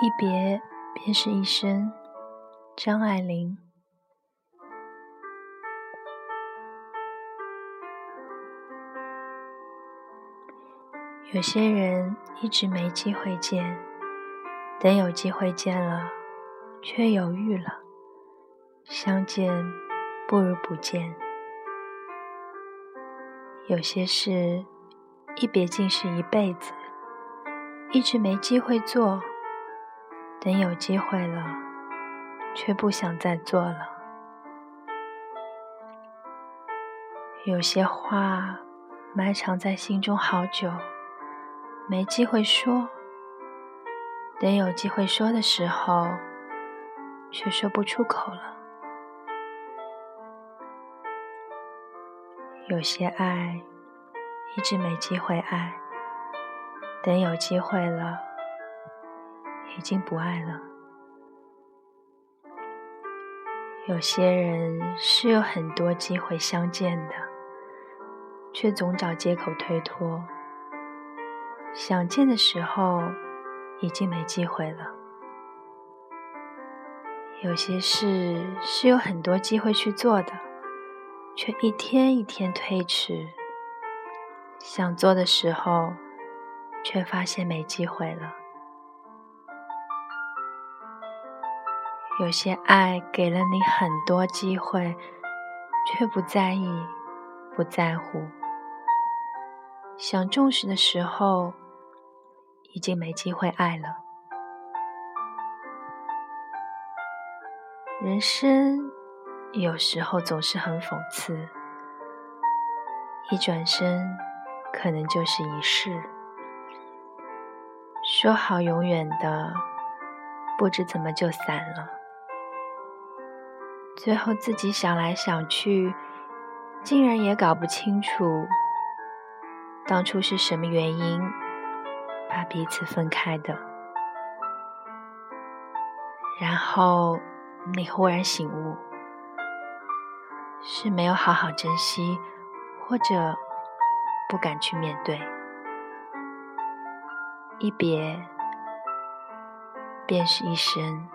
一别便是一生。张爱玲。有些人一直没机会见，等有机会见了，却犹豫了。相见不如不见。有些事一别竟是一辈子，一直没机会做，等有机会了，却不想再做了。有些话埋藏在心中好久。没机会说，等有机会说的时候，却说不出口了。有些爱一直没机会爱，等有机会了，已经不爱了。有些人是有很多机会相见的，却总找借口推脱。想见的时候，已经没机会了。有些事是有很多机会去做的，却一天一天推迟。想做的时候，却发现没机会了。有些爱给了你很多机会，却不在意、不在乎。想重视的时候。已经没机会爱了。人生有时候总是很讽刺，一转身可能就是一世。说好永远的，不知怎么就散了。最后自己想来想去，竟然也搞不清楚当初是什么原因。把彼此分开的，然后你忽然醒悟，是没有好好珍惜，或者不敢去面对。一别便是一生。